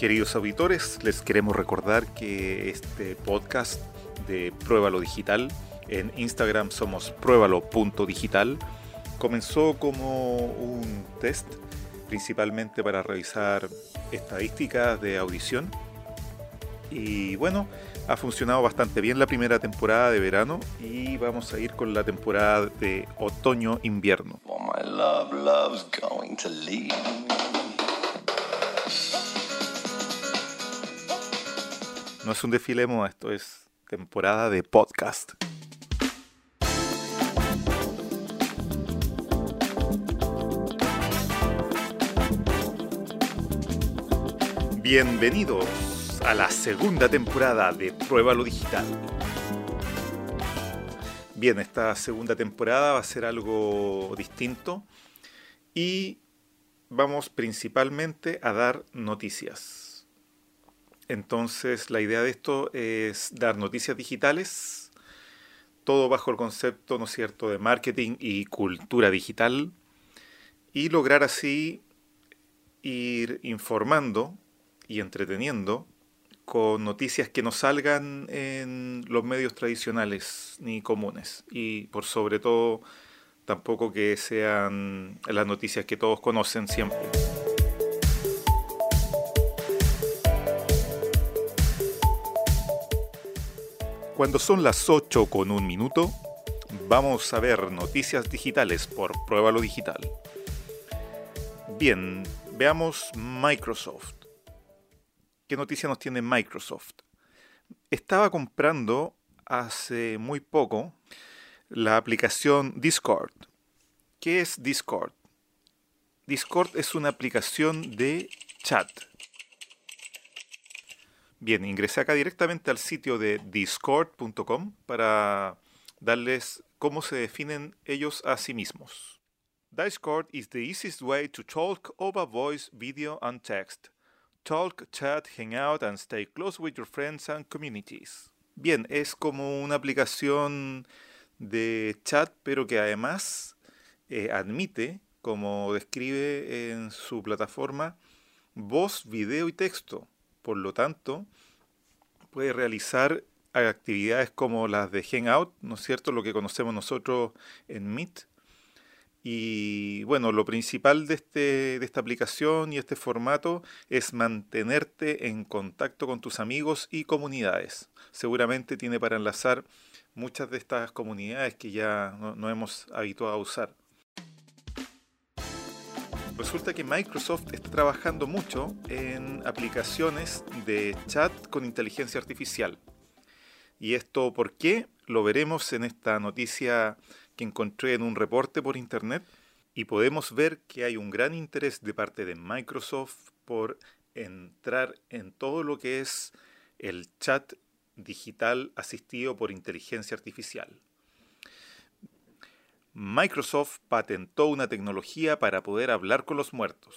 Queridos auditores, les queremos recordar que este podcast de Pruébalo Digital, en Instagram somos pruébalo.digital, comenzó como un test principalmente para revisar estadísticas de audición. Y bueno, ha funcionado bastante bien la primera temporada de verano y vamos a ir con la temporada de otoño-invierno. No es un desfile esto es temporada de podcast. Bienvenidos a la segunda temporada de Prueba lo Digital. Bien, esta segunda temporada va a ser algo distinto y vamos principalmente a dar noticias. Entonces, la idea de esto es dar noticias digitales, todo bajo el concepto, ¿no cierto?, de marketing y cultura digital, y lograr así ir informando y entreteniendo con noticias que no salgan en los medios tradicionales ni comunes, y por sobre todo tampoco que sean las noticias que todos conocen siempre. Cuando son las 8 con un minuto, vamos a ver noticias digitales por Pruébalo Digital. Bien, veamos Microsoft. ¿Qué noticia nos tiene Microsoft? Estaba comprando hace muy poco la aplicación Discord. ¿Qué es Discord? Discord es una aplicación de chat Bien, ingresé acá directamente al sitio de discord.com para darles cómo se definen ellos a sí mismos. Discord is the easiest way to talk over voice, video and text. Talk, chat, hang out and stay close with your friends and communities. Bien, es como una aplicación de chat, pero que además eh, admite, como describe en su plataforma, voz, video y texto. Por lo tanto, puede realizar actividades como las de Hangout, ¿no es cierto? Lo que conocemos nosotros en Meet. Y bueno, lo principal de, este, de esta aplicación y este formato es mantenerte en contacto con tus amigos y comunidades. Seguramente tiene para enlazar muchas de estas comunidades que ya no, no hemos habituado a usar. Resulta que Microsoft está trabajando mucho en aplicaciones de chat con inteligencia artificial. ¿Y esto por qué? Lo veremos en esta noticia que encontré en un reporte por internet y podemos ver que hay un gran interés de parte de Microsoft por entrar en todo lo que es el chat digital asistido por inteligencia artificial. Microsoft patentó una tecnología para poder hablar con los muertos.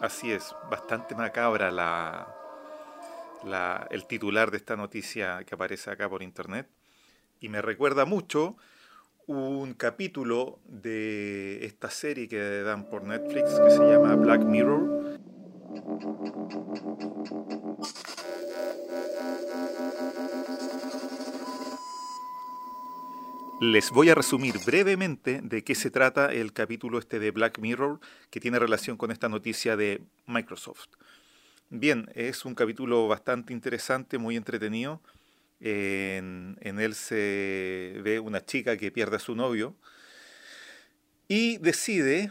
Así es, bastante macabra la, el titular de esta noticia que aparece acá por internet. Y me recuerda mucho un capítulo de esta serie que dan por Netflix que se llama Black Mirror. Les voy a resumir brevemente de qué se trata el capítulo este de Black Mirror que tiene relación con esta noticia de Microsoft. Bien, es un capítulo bastante interesante, muy entretenido en, él se ve una chica que pierde a su novio y decide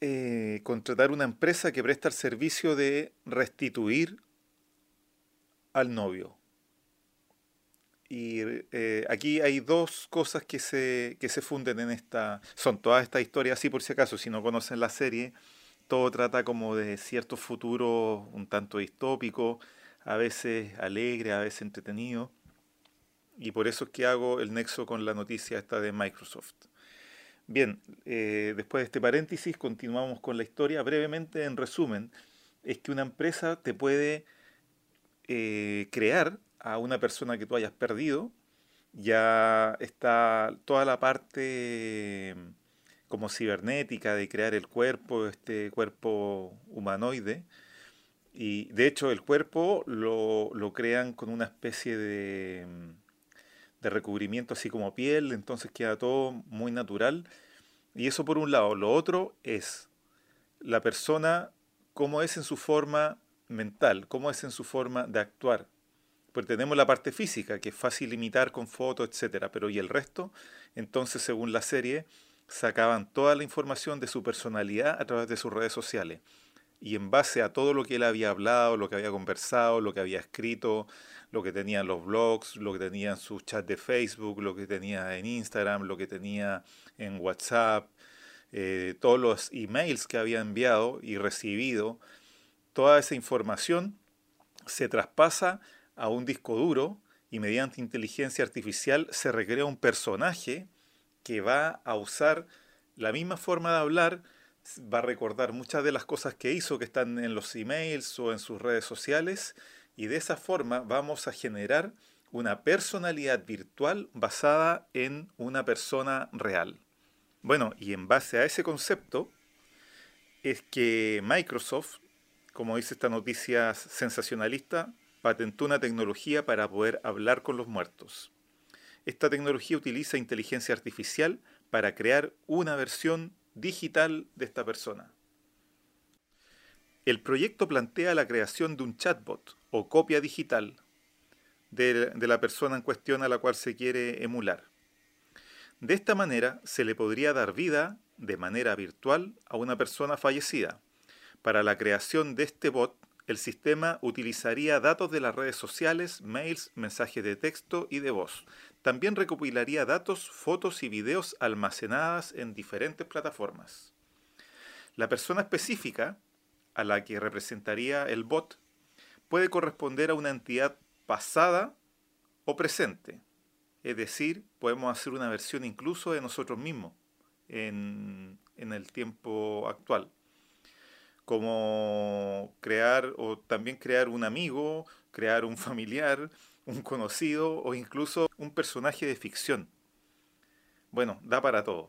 eh, contratar una empresa que presta el servicio de restituir al novio. Y eh, aquí hay dos cosas que se, que se funden en esta... Son todas estas historias, así por si acaso, si no conocen la serie, todo trata como de ciertos futuros un tanto distópicos, a veces alegre, a veces entretenido. Y por eso es que hago el nexo con la noticia esta de Microsoft. Bien, eh, después de este paréntesis continuamos con la historia. Brevemente, en resumen, es que una empresa te puede eh, crear a una persona que tú hayas perdido. Ya está toda la parte como cibernética de crear el cuerpo, este cuerpo humanoide. Y de hecho el cuerpo lo, lo crean con una especie de, de recubrimiento así como piel, entonces queda todo muy natural. Y eso por un lado. Lo otro es la persona, cómo es en su forma mental, cómo es en su forma de actuar. Pues tenemos la parte física, que es fácil imitar con fotos, etcétera, pero ¿y el resto? Entonces, según la serie, sacaban toda la información de su personalidad a través de sus redes sociales. Y en base a todo lo que él había hablado, lo que había conversado, lo que había escrito, lo que tenía en los blogs, lo que tenía en su chat de Facebook, lo que tenía en Instagram, lo que tenía en WhatsApp, eh, todos los emails que había enviado y recibido, toda esa información se traspasa a un disco duro y mediante inteligencia artificial se recrea un personaje que va a usar la misma forma de hablar, va a recordar muchas de las cosas que hizo que están en los emails o en sus redes sociales y de esa forma vamos a generar una personalidad virtual basada en una persona real. Bueno, y en base a ese concepto es que Microsoft, como dice esta noticia sensacionalista, patentó una tecnología para poder hablar con los muertos. Esta tecnología utiliza inteligencia artificial para crear una versión digital de esta persona. El proyecto plantea la creación de un chatbot o copia digital de, la persona en cuestión a la cual se quiere emular. De esta manera se le podría dar vida de manera virtual a una persona fallecida. Para la creación de este bot, el sistema utilizaría datos de las redes sociales, mails, mensajes de texto y de voz. También recopilaría datos, fotos y videos almacenadas en diferentes plataformas. La persona específica a la que representaría el bot puede corresponder a una entidad pasada o presente. Es decir, podemos hacer una versión incluso de nosotros mismos en, el tiempo actual. Como crear o también crear un amigo, crear un familiar, un conocido o incluso un personaje de ficción. Bueno, da para todo.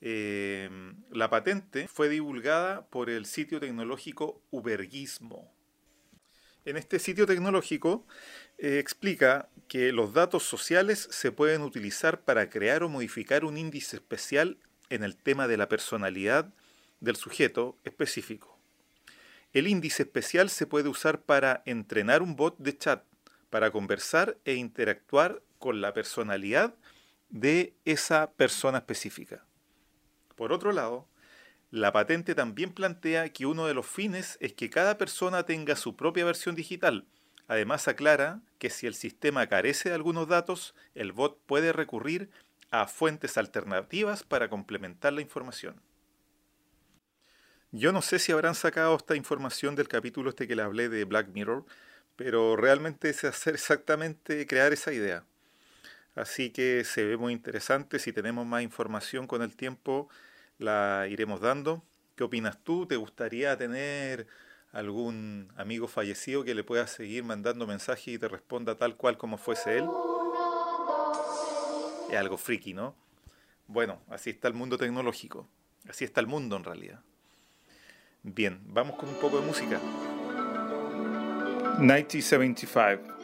Eh, la patente fue divulgada por el sitio tecnológico Uberguismo. En este sitio tecnológico eh, explica que los datos sociales se pueden utilizar para crear o modificar un índice especial en el tema de la personalidad del sujeto específico. El índice especial se puede usar para entrenar un bot de chat, para conversar e interactuar con la personalidad de esa persona específica. Por otro lado, la patente también plantea que uno de los fines es que cada persona tenga su propia versión digital. Además aclara que si el sistema carece de algunos datos, el bot puede recurrir a fuentes alternativas para complementar la información. Yo no sé si habrán sacado esta información del capítulo este que le hablé de Black Mirror, pero realmente es hacer exactamente crear esa idea. Así que se ve muy interesante. Si tenemos más información con el tiempo, la iremos dando. ¿Qué opinas tú? ¿Te gustaría tener algún amigo fallecido que le pueda seguir mandando mensajes y te responda tal cual como fuese él? Es algo friki, ¿no? Bueno, así está el mundo tecnológico. Así está el mundo en realidad. Bien, vamos con un poco de música. 1975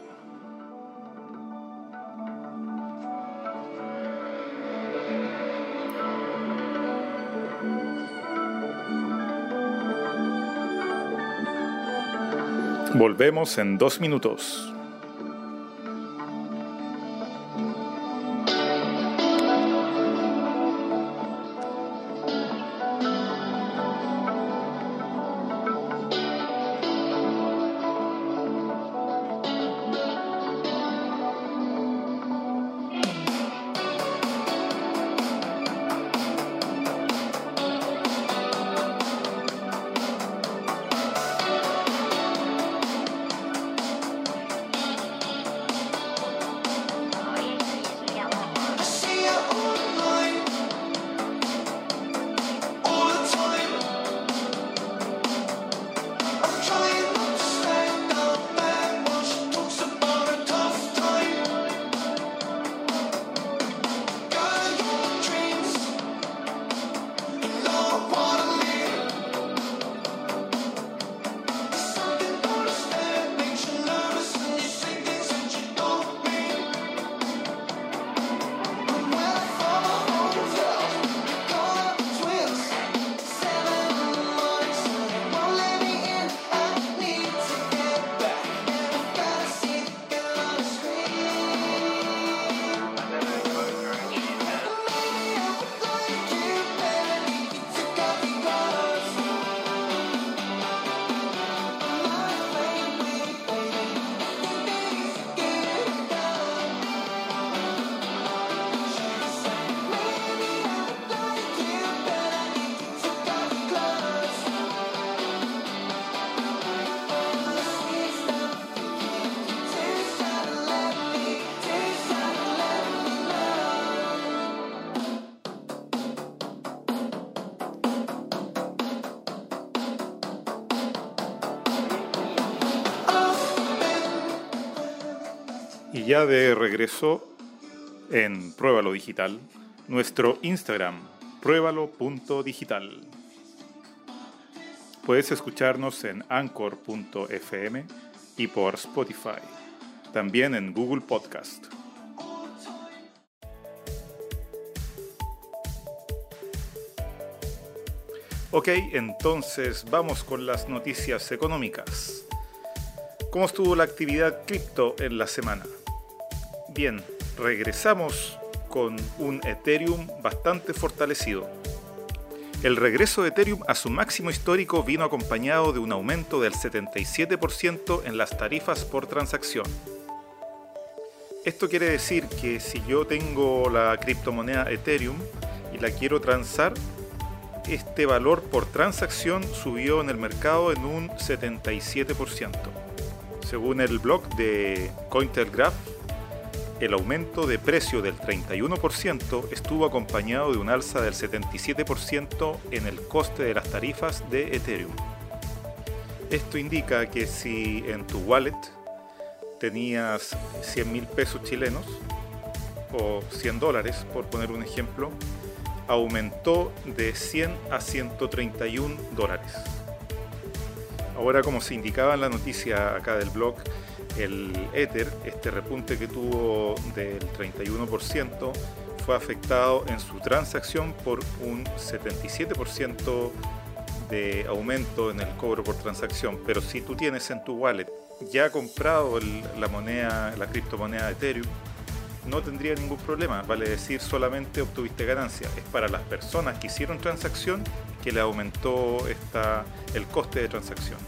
Volvemos en dos minutos. Ya de regreso en Pruébalo Digital, nuestro Instagram, pruébalo.digital. Puedes escucharnos en anchor.fm y por Spotify, también en Google Podcast. Ok, entonces vamos con las noticias económicas. ¿Cómo estuvo la actividad cripto en la semana? Bien, regresamos con un Ethereum bastante fortalecido. El regreso de Ethereum a su máximo histórico vino acompañado de un aumento del 77% en las tarifas por transacción. Esto quiere decir que si yo tengo la criptomoneda Ethereum y la quiero transar, este valor por transacción subió en el mercado en un 77%. Según el blog de Cointelegraph, el aumento de precio del 31% estuvo acompañado de un alza del 77% en el coste de las tarifas de Ethereum. Esto indica que si en tu wallet tenías 100 mil pesos chilenos o 100 dólares, por poner un ejemplo, aumentó de 100 a 131 dólares. Ahora, como se indicaba en la noticia acá del blog, el Ether, este repunte que tuvo del 31%, fue afectado en su transacción por un 77% de aumento en el cobro por transacción. Pero si tú tienes en tu wallet ya comprado la moneda, la criptomoneda Ethereum, no tendría ningún problema, vale decir solamente obtuviste ganancia. Es para las personas que hicieron transacción que le aumentó el coste de transacción.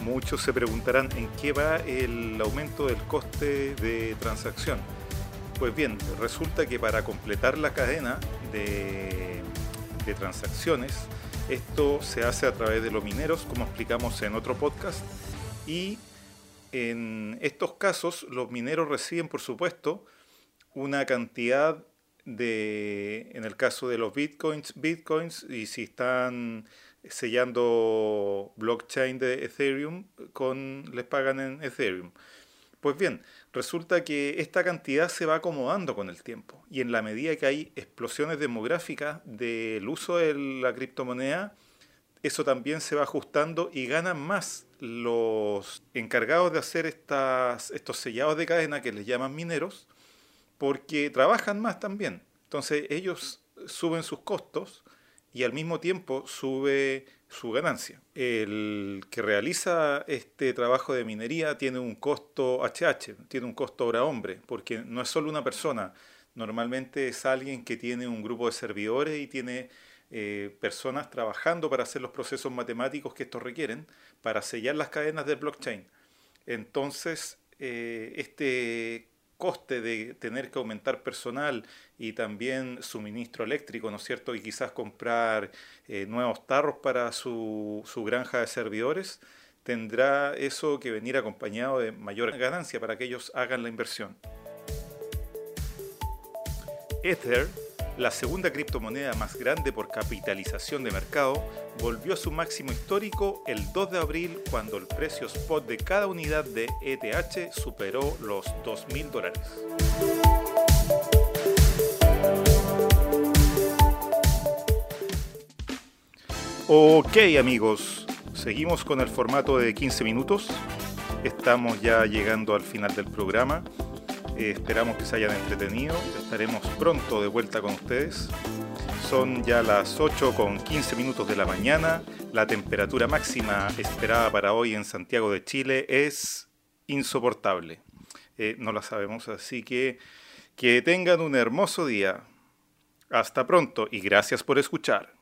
Muchos se preguntarán en qué va el aumento del coste de transacción. Pues bien, resulta que para completar la cadena de, de transacciones, esto se hace a través de los mineros, como explicamos en otro podcast, y en estos casos los mineros reciben, por supuesto, una cantidad de, en el caso de los bitcoins, bitcoins, y si están sellando blockchain de Ethereum, con, les pagan en Ethereum. Pues bien, resulta que esta cantidad se va acomodando con el tiempo y en la medida que hay explosiones demográficas del uso de la criptomoneda, eso también se va ajustando y ganan más los encargados de hacer estas, estos sellados de cadena que les llaman mineros, porque trabajan más también. Entonces ellos suben sus costos y al mismo tiempo sube su ganancia. El que realiza este trabajo de minería tiene un costo HH, tiene un costo hora-hombre, porque no es solo una persona, normalmente es alguien que tiene un grupo de servidores y tiene eh, personas trabajando para hacer los procesos matemáticos que estos requieren para sellar las cadenas del blockchain. Entonces, eh, este coste de tener que aumentar personal y también suministro eléctrico, ¿no es cierto? Y quizás comprar eh, nuevos tarros para su, su, granja de servidores, tendrá eso que venir acompañado de mayor ganancia para que ellos hagan la inversión. Ether la segunda criptomoneda más grande por capitalización de mercado, volvió a su máximo histórico el 2 de abril cuando el precio spot de cada unidad de ETH superó los 2.000 dólares. Ok amigos, seguimos con el formato de 15 minutos. Estamos ya llegando al final del programa. Eh, esperamos que se hayan entretenido. Estaremos pronto de vuelta con ustedes. Son ya las 8 con 15 minutos de la mañana. La temperatura máxima esperada para hoy en Santiago de Chile es insoportable. Eh, no la sabemos, así que que tengan un hermoso día. Hasta pronto y gracias por escuchar.